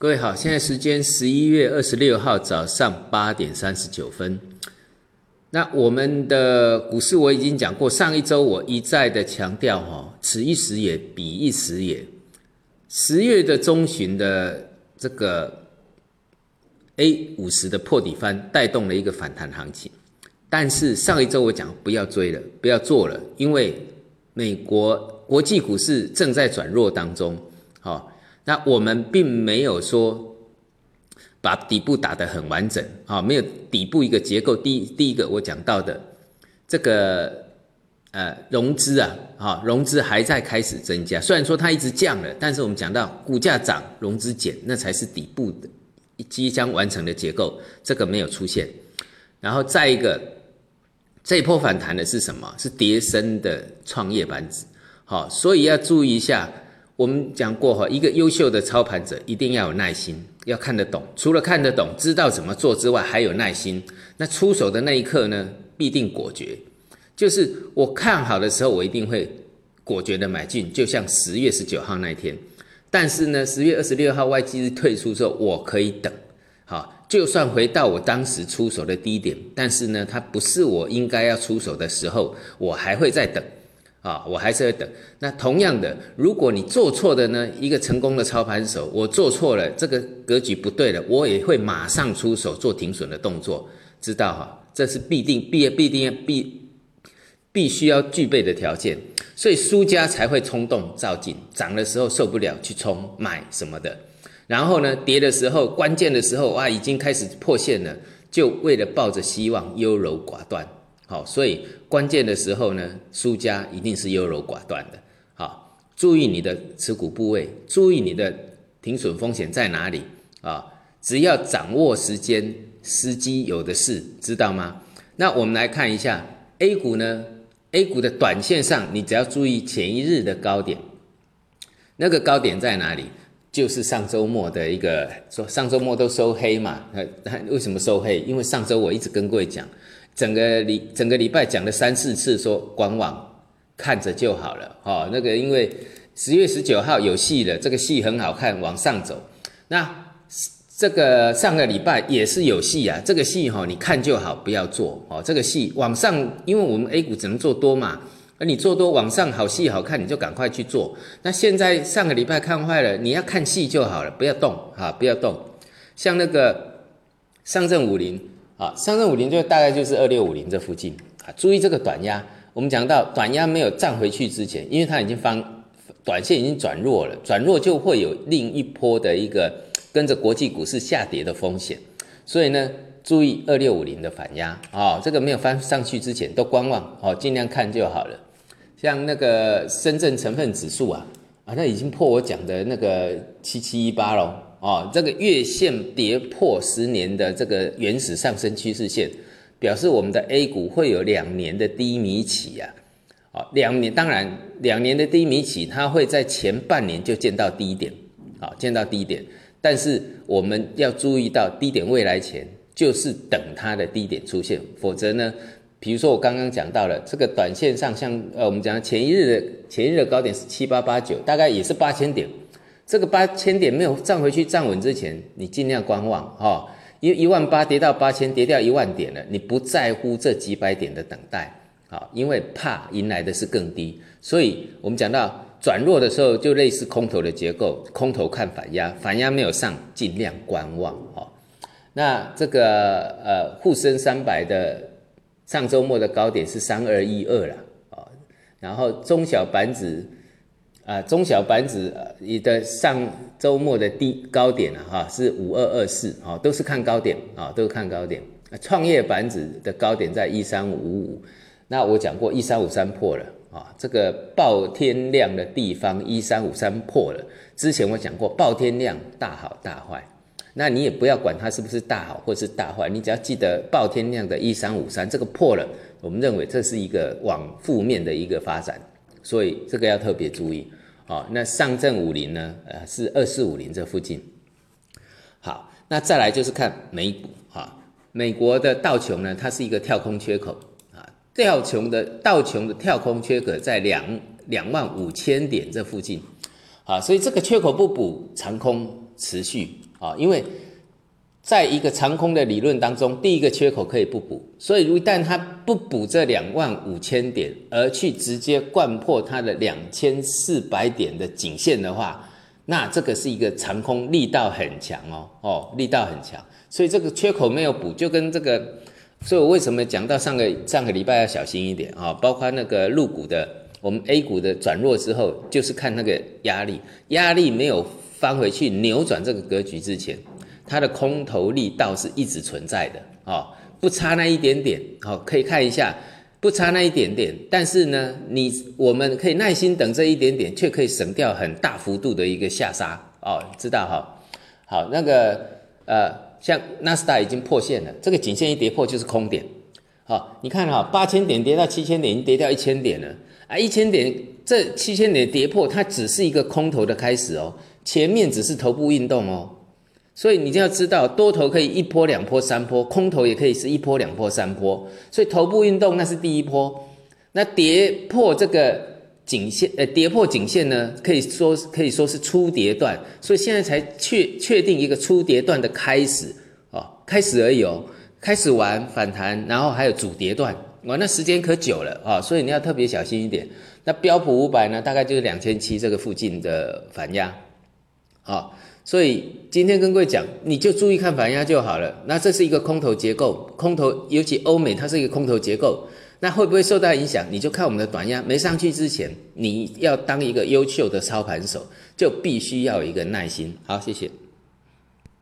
各位好，现在时间十一月二十六号早上八点三十九分。那我们的股市我已经讲过，上一周我一再的强调哈，此一时也，彼一时也。十月的中旬的这个 A 五十的破底翻，带动了一个反弹行情。但是上一周我讲不要追了，不要做了，因为美国国际股市正在转弱当中，好。那我们并没有说把底部打得很完整啊，没有底部一个结构。第第一个我讲到的这个呃融资啊，哈融资还在开始增加，虽然说它一直降了，但是我们讲到股价涨，融资减，那才是底部的即将完成的结构，这个没有出现。然后再一个，这一波反弹的是什么？是叠升的创业板指，好，所以要注意一下。我们讲过哈，一个优秀的操盘者一定要有耐心，要看得懂。除了看得懂、知道怎么做之外，还有耐心。那出手的那一刻呢，必定果决。就是我看好的时候，我一定会果决的买进，就像十月十九号那一天。但是呢，十月二十六号外基退出之后，我可以等。好，就算回到我当时出手的低点，但是呢，它不是我应该要出手的时候，我还会再等。啊，我还是要等。那同样的，如果你做错的呢，一个成功的操盘手，我做错了，这个格局不对了，我也会马上出手做停损的动作，知道哈？这是必定必必定必必须要具备的条件。所以输家才会冲动造进，涨的时候受不了去冲买什么的，然后呢，跌的时候，关键的时候，哇，已经开始破线了，就为了抱着希望优柔寡断。好，所以关键的时候呢，输家一定是优柔寡断的。好，注意你的持股部位，注意你的停损风险在哪里啊？只要掌握时间，时机有的是，知道吗？那我们来看一下 A 股呢？A 股的短线上，你只要注意前一日的高点，那个高点在哪里？就是上周末的一个，说上周末都收黑嘛。那 为什么收黑？因为上周我一直跟各位讲。整个礼整个礼拜讲了三四次，说观望看着就好了，哦，那个因为十月十九号有戏了，这个戏很好看，往上走。那这个上个礼拜也是有戏啊，这个戏哈，你看就好，不要做哦。这个戏往上，因为我们 A 股只能做多嘛，而你做多往上好戏好看，你就赶快去做。那现在上个礼拜看坏了，你要看戏就好了，不要动哈，不要动。像那个上证五零。啊，上证五零就大概就是二六五零这附近啊，注意这个短压。我们讲到短压没有站回去之前，因为它已经方短线已经转弱了，转弱就会有另一波的一个跟着国际股市下跌的风险。所以呢，注意二六五零的反压啊，这个没有翻上去之前都观望哦，尽量看就好了。像那个深圳成分指数啊，啊，那已经破我讲的那个七七一八喽。哦，这个月线跌破十年的这个原始上升趋势线，表示我们的 A 股会有两年的低迷期呀。哦，两年当然两年的低迷期，它会在前半年就见到低点，好见到低点。但是我们要注意到低点未来前，就是等它的低点出现，否则呢，比如说我刚刚讲到了这个短线上，像呃我们讲前一日的前一日的高点是七八八九，大概也是八千点。这个八千点没有站回去站稳之前，你尽量观望哈，因为一万八跌到八千，跌掉一万点了，你不在乎这几百点的等待啊，因为怕迎来的是更低，所以我们讲到转弱的时候，就类似空头的结构，空头看反压，反压没有上，尽量观望哈。那这个呃沪深三百的上周末的高点是三二一二了啊，然后中小板指。啊，中小板指你的上周末的低高点啊，哈，是五二二四，啊，都是看高点啊，都是看高点。创业板指的高点在一三五五，那我讲过一三五三破了啊，这个爆天量的地方一三五三破了。之前我讲过爆天量大好大坏，那你也不要管它是不是大好或是大坏，你只要记得爆天量的一三五三这个破了，我们认为这是一个往负面的一个发展，所以这个要特别注意。好，那上证五零呢？呃，是二四五零这附近。好，那再来就是看美股哈，美国的道琼呢，它是一个跳空缺口啊，道琼的道琼的跳空缺口在两两万五千点这附近，啊，所以这个缺口不补长空持续啊，因为在一个长空的理论当中，第一个缺口可以不补，所以一旦它不补这两万五千点，而去直接灌破它的两千四百点的颈线的话，那这个是一个长空力道很强哦哦，力道很强，所以这个缺口没有补，就跟这个，所以我为什么讲到上个上个礼拜要小心一点啊？包括那个入股的，我们 A 股的转弱之后，就是看那个压力，压力没有翻回去扭转这个格局之前。它的空头力道是一直存在的哦，不差那一点点哦，可以看一下，不差那一点点，但是呢，你我们可以耐心等这一点点，却可以省掉很大幅度的一个下杀哦，知道哈？好，那个呃，像纳斯达已经破线了，这个颈线一跌破就是空点，好，你看哈，八千点跌到七千点，已经跌掉一千点了啊，一千点这七千点跌破，它只是一个空头的开始哦，前面只是头部运动哦。所以你就要知道，多头可以一波、两波、三波，空头也可以是一波、两波、三波。所以头部运动那是第一波，那跌破这个颈线，呃，跌破颈线呢，可以说可以说是初跌段。所以现在才确确定一个初跌段的开始哦，开始而已哦，开始完反弹，然后还有主跌段，哇，那时间可久了啊，所以你要特别小心一点。那标普五百呢，大概就是两千七这个附近的反压，啊。所以今天跟各位讲，你就注意看反压就好了。那这是一个空头结构，空头尤其欧美，它是一个空头结构。那会不会受到影响？你就看我们的短压没上去之前，你要当一个优秀的操盘手，就必须要有一个耐心。好，谢谢。